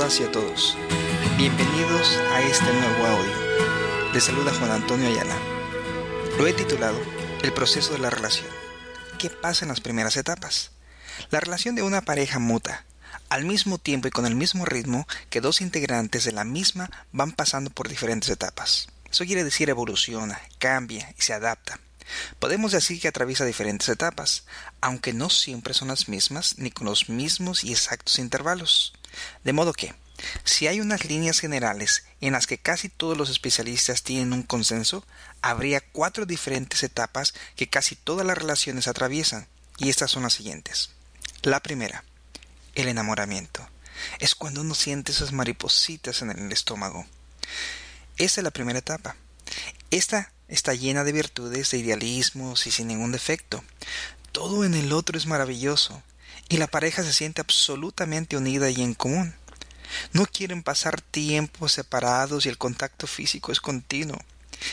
todas y a todos. Bienvenidos a este nuevo audio. Les saluda Juan Antonio Ayala. Lo he titulado El proceso de la relación. ¿Qué pasa en las primeras etapas? La relación de una pareja muta, al mismo tiempo y con el mismo ritmo que dos integrantes de la misma van pasando por diferentes etapas. Eso quiere decir evoluciona, cambia y se adapta. Podemos decir que atraviesa diferentes etapas, aunque no siempre son las mismas ni con los mismos y exactos intervalos. De modo que, si hay unas líneas generales en las que casi todos los especialistas tienen un consenso, habría cuatro diferentes etapas que casi todas las relaciones atraviesan, y estas son las siguientes. La primera, el enamoramiento. Es cuando uno siente esas maripositas en el estómago. Esa es la primera etapa. Esta está llena de virtudes, de idealismos y sin ningún defecto. Todo en el otro es maravilloso, y la pareja se siente absolutamente unida y en común. No quieren pasar tiempos separados y el contacto físico es continuo.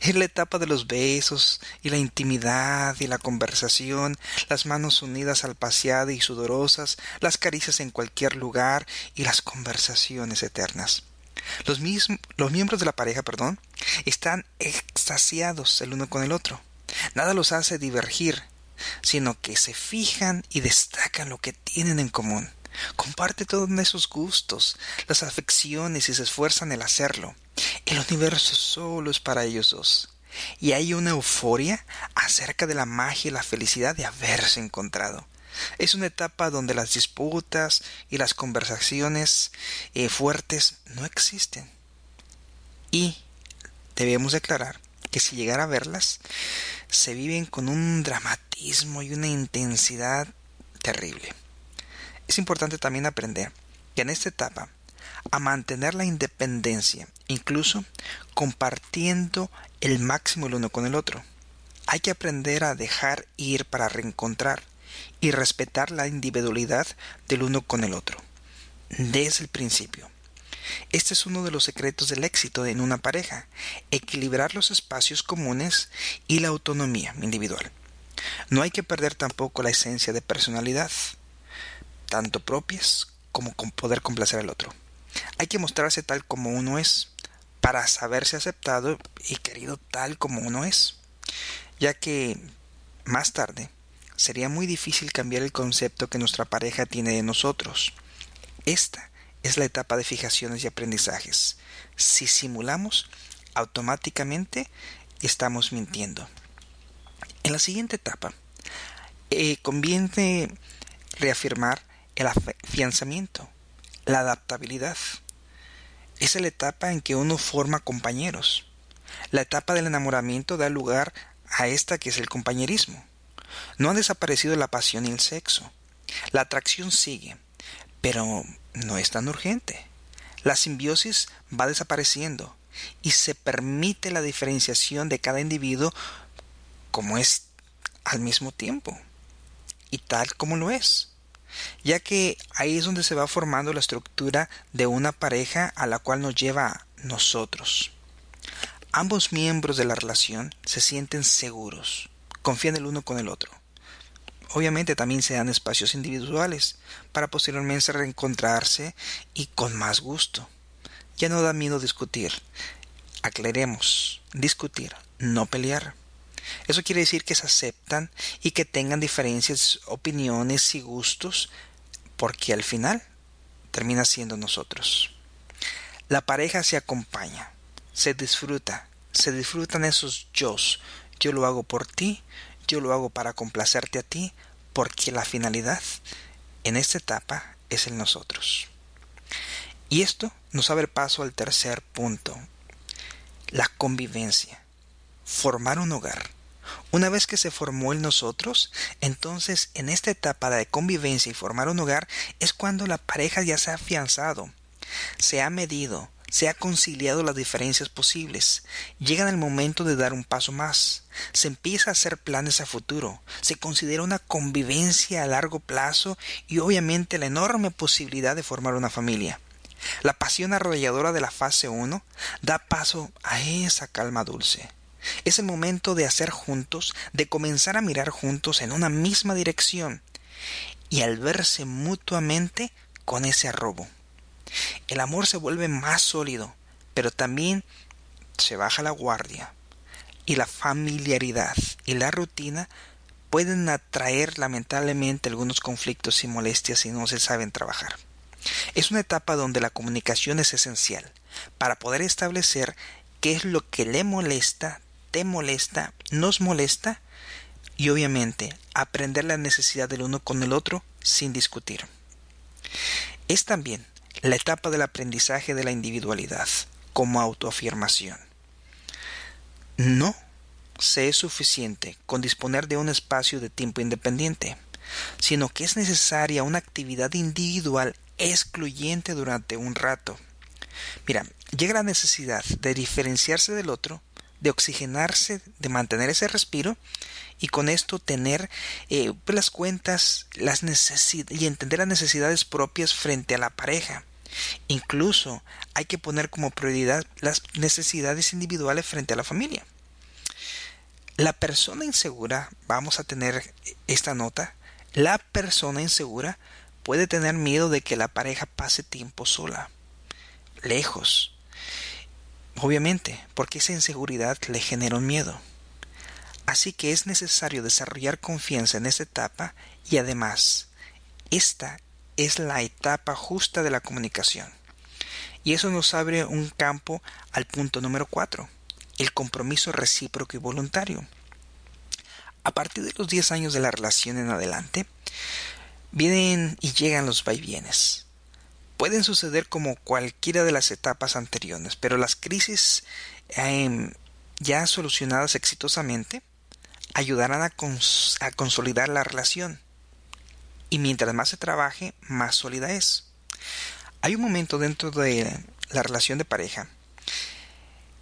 Es la etapa de los besos y la intimidad y la conversación, las manos unidas al paseado y sudorosas, las caricias en cualquier lugar y las conversaciones eternas. Los, los miembros de la pareja, perdón, están extasiados el uno con el otro. Nada los hace divergir, sino que se fijan y destacan lo que tienen en común. Comparte todos esos gustos, las afecciones y se esfuerzan en hacerlo. El universo solo es para ellos dos. Y hay una euforia acerca de la magia y la felicidad de haberse encontrado. Es una etapa donde las disputas y las conversaciones eh, fuertes no existen. Y debemos declarar que si llegara a verlas, se viven con un dramatismo y una intensidad terrible. Es importante también aprender que en esta etapa a mantener la independencia, incluso compartiendo el máximo el uno con el otro. Hay que aprender a dejar ir para reencontrar y respetar la individualidad del uno con el otro. Desde el principio. Este es uno de los secretos del éxito en una pareja, equilibrar los espacios comunes y la autonomía individual. No hay que perder tampoco la esencia de personalidad, tanto propias como con poder complacer al otro. Hay que mostrarse tal como uno es, para saberse aceptado y querido tal como uno es, ya que más tarde sería muy difícil cambiar el concepto que nuestra pareja tiene de nosotros. Esta es la etapa de fijaciones y aprendizajes. Si simulamos, automáticamente estamos mintiendo. En la siguiente etapa, eh, conviene reafirmar el afianzamiento, la adaptabilidad. es la etapa en que uno forma compañeros. La etapa del enamoramiento da lugar a esta que es el compañerismo. No ha desaparecido la pasión y el sexo. La atracción sigue, pero no es tan urgente. La simbiosis va desapareciendo y se permite la diferenciación de cada individuo como es al mismo tiempo y tal como lo es, ya que ahí es donde se va formando la estructura de una pareja a la cual nos lleva a nosotros. Ambos miembros de la relación se sienten seguros, confían el uno con el otro. Obviamente también se dan espacios individuales para posteriormente reencontrarse y con más gusto. Ya no da miedo discutir. Aclaremos, discutir, no pelear. Eso quiere decir que se aceptan y que tengan diferencias, opiniones y gustos, porque al final termina siendo nosotros. La pareja se acompaña, se disfruta, se disfrutan esos yo, yo lo hago por ti, yo lo hago para complacerte a ti, porque la finalidad en esta etapa es el nosotros. Y esto nos abre paso al tercer punto, la convivencia, formar un hogar. Una vez que se formó el nosotros, entonces en esta etapa de convivencia y formar un hogar es cuando la pareja ya se ha afianzado, se ha medido, se ha conciliado las diferencias posibles, llega el momento de dar un paso más, se empieza a hacer planes a futuro, se considera una convivencia a largo plazo y obviamente la enorme posibilidad de formar una familia. La pasión arrolladora de la fase 1 da paso a esa calma dulce. Es el momento de hacer juntos, de comenzar a mirar juntos en una misma dirección y al verse mutuamente con ese arrobo. El amor se vuelve más sólido, pero también se baja la guardia y la familiaridad y la rutina pueden atraer lamentablemente algunos conflictos y molestias si no se saben trabajar. Es una etapa donde la comunicación es esencial para poder establecer qué es lo que le molesta, te molesta, nos molesta y obviamente aprender la necesidad del uno con el otro sin discutir. Es también la etapa del aprendizaje de la individualidad como autoafirmación. No se es suficiente con disponer de un espacio de tiempo independiente, sino que es necesaria una actividad individual excluyente durante un rato. Mira, llega la necesidad de diferenciarse del otro, de oxigenarse, de mantener ese respiro y con esto tener eh, pues, las cuentas las y entender las necesidades propias frente a la pareja. Incluso hay que poner como prioridad las necesidades individuales frente a la familia. La persona insegura, vamos a tener esta nota, la persona insegura puede tener miedo de que la pareja pase tiempo sola, lejos. Obviamente, porque esa inseguridad le genera un miedo. Así que es necesario desarrollar confianza en esta etapa y además, esta es la etapa justa de la comunicación. Y eso nos abre un campo al punto número 4, el compromiso recíproco y voluntario. A partir de los 10 años de la relación en adelante, vienen y llegan los vaivienes. Pueden suceder como cualquiera de las etapas anteriores, pero las crisis em, ya solucionadas exitosamente ayudarán a consolidar la relación y mientras más se trabaje, más sólida es. Hay un momento dentro de la relación de pareja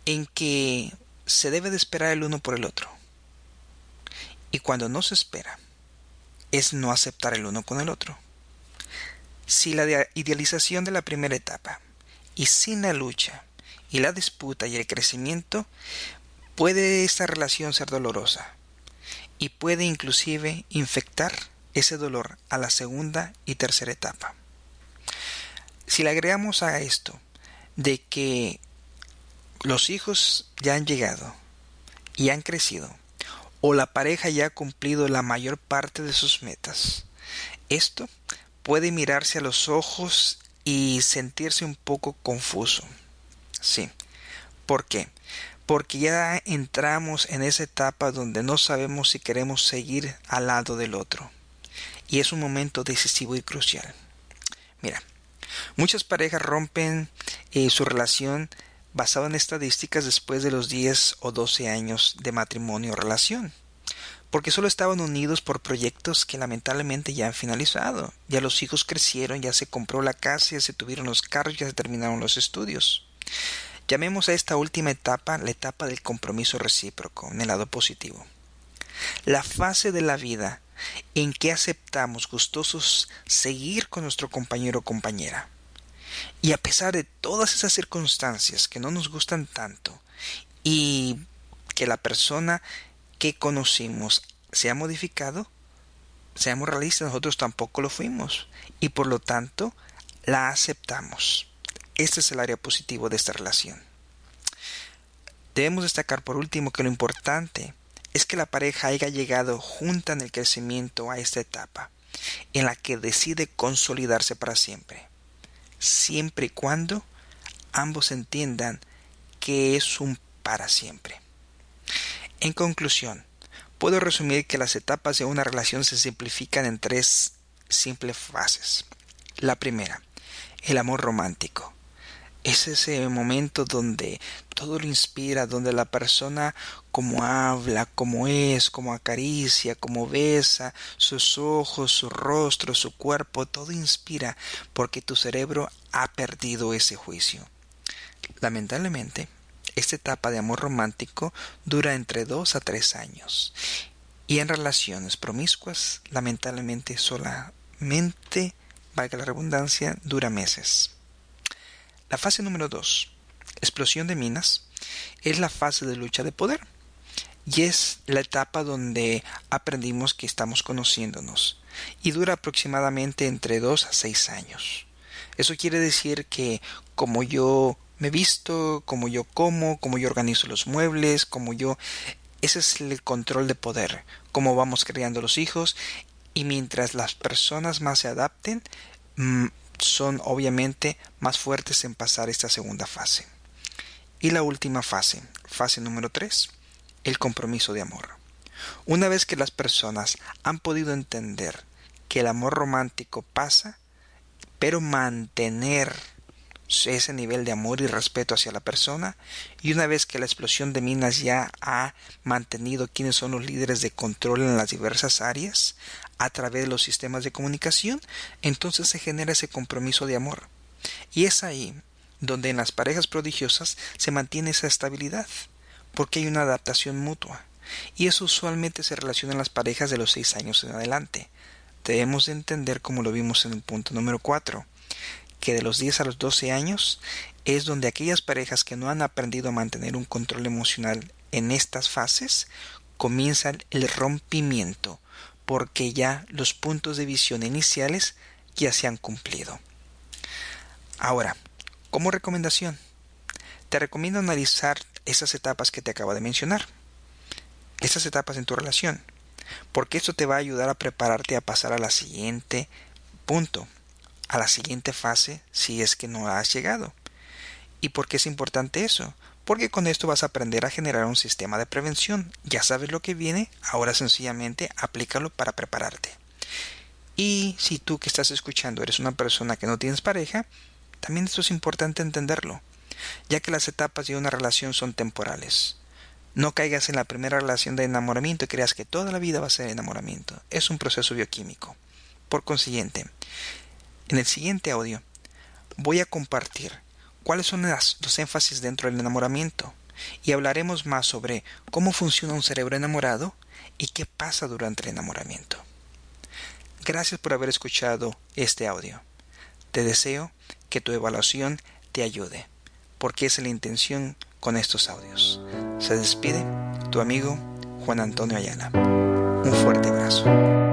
en que se debe de esperar el uno por el otro. Y cuando no se espera, es no aceptar el uno con el otro. Si la idealización de la primera etapa y sin la lucha y la disputa y el crecimiento, puede esta relación ser dolorosa y puede inclusive infectar ese dolor a la segunda y tercera etapa. Si le agregamos a esto de que los hijos ya han llegado y han crecido, o la pareja ya ha cumplido la mayor parte de sus metas, esto puede mirarse a los ojos y sentirse un poco confuso. Sí. ¿Por qué? Porque ya entramos en esa etapa donde no sabemos si queremos seguir al lado del otro y es un momento decisivo y crucial. Mira, muchas parejas rompen eh, su relación basada en estadísticas después de los 10 o 12 años de matrimonio o relación, porque solo estaban unidos por proyectos que lamentablemente ya han finalizado. Ya los hijos crecieron, ya se compró la casa, ya se tuvieron los carros, ya se terminaron los estudios. Llamemos a esta última etapa la etapa del compromiso recíproco, en el lado positivo. La fase de la vida en que aceptamos gustosos seguir con nuestro compañero o compañera. Y a pesar de todas esas circunstancias que no nos gustan tanto y que la persona que conocimos se ha modificado, seamos realistas, nosotros tampoco lo fuimos y por lo tanto la aceptamos. Este es el área positivo de esta relación. Debemos destacar por último que lo importante es que la pareja haya llegado junta en el crecimiento a esta etapa, en la que decide consolidarse para siempre, siempre y cuando ambos entiendan que es un para siempre. En conclusión, puedo resumir que las etapas de una relación se simplifican en tres simples fases. La primera, el amor romántico es ese momento donde todo lo inspira, donde la persona como habla, como es, como acaricia, como besa, sus ojos, su rostro, su cuerpo, todo inspira porque tu cerebro ha perdido ese juicio. Lamentablemente, esta etapa de amor romántico dura entre dos a tres años y en relaciones promiscuas, lamentablemente solamente, valga la redundancia, dura meses. La fase número 2, explosión de minas, es la fase de lucha de poder y es la etapa donde aprendimos que estamos conociéndonos y dura aproximadamente entre 2 a 6 años. Eso quiere decir que como yo me visto, como yo como, como yo organizo los muebles, como yo... Ese es el control de poder, cómo vamos creando los hijos y mientras las personas más se adapten, mm, son obviamente más fuertes en pasar esta segunda fase. Y la última fase, fase número 3, el compromiso de amor. Una vez que las personas han podido entender que el amor romántico pasa, pero mantener ese nivel de amor y respeto hacia la persona, y una vez que la explosión de minas ya ha mantenido quiénes son los líderes de control en las diversas áreas a través de los sistemas de comunicación, entonces se genera ese compromiso de amor. Y es ahí donde en las parejas prodigiosas se mantiene esa estabilidad, porque hay una adaptación mutua. Y eso usualmente se relaciona en las parejas de los seis años en adelante. Debemos de entender, como lo vimos en el punto número 4, que de los 10 a los 12 años es donde aquellas parejas que no han aprendido a mantener un control emocional en estas fases comienzan el rompimiento porque ya los puntos de visión iniciales ya se han cumplido. Ahora, como recomendación, te recomiendo analizar esas etapas que te acabo de mencionar, esas etapas en tu relación, porque esto te va a ayudar a prepararte a pasar a la siguiente punto, a la siguiente fase si es que no has llegado. ¿Y por qué es importante eso? Porque con esto vas a aprender a generar un sistema de prevención. Ya sabes lo que viene, ahora sencillamente aplícalo para prepararte. Y si tú que estás escuchando eres una persona que no tienes pareja, también esto es importante entenderlo, ya que las etapas de una relación son temporales. No caigas en la primera relación de enamoramiento y creas que toda la vida va a ser enamoramiento. Es un proceso bioquímico. Por consiguiente, en el siguiente audio voy a compartir cuáles son los énfasis dentro del enamoramiento y hablaremos más sobre cómo funciona un cerebro enamorado y qué pasa durante el enamoramiento. Gracias por haber escuchado este audio. Te deseo que tu evaluación te ayude, porque es la intención con estos audios. Se despide tu amigo Juan Antonio Ayala. Un fuerte abrazo.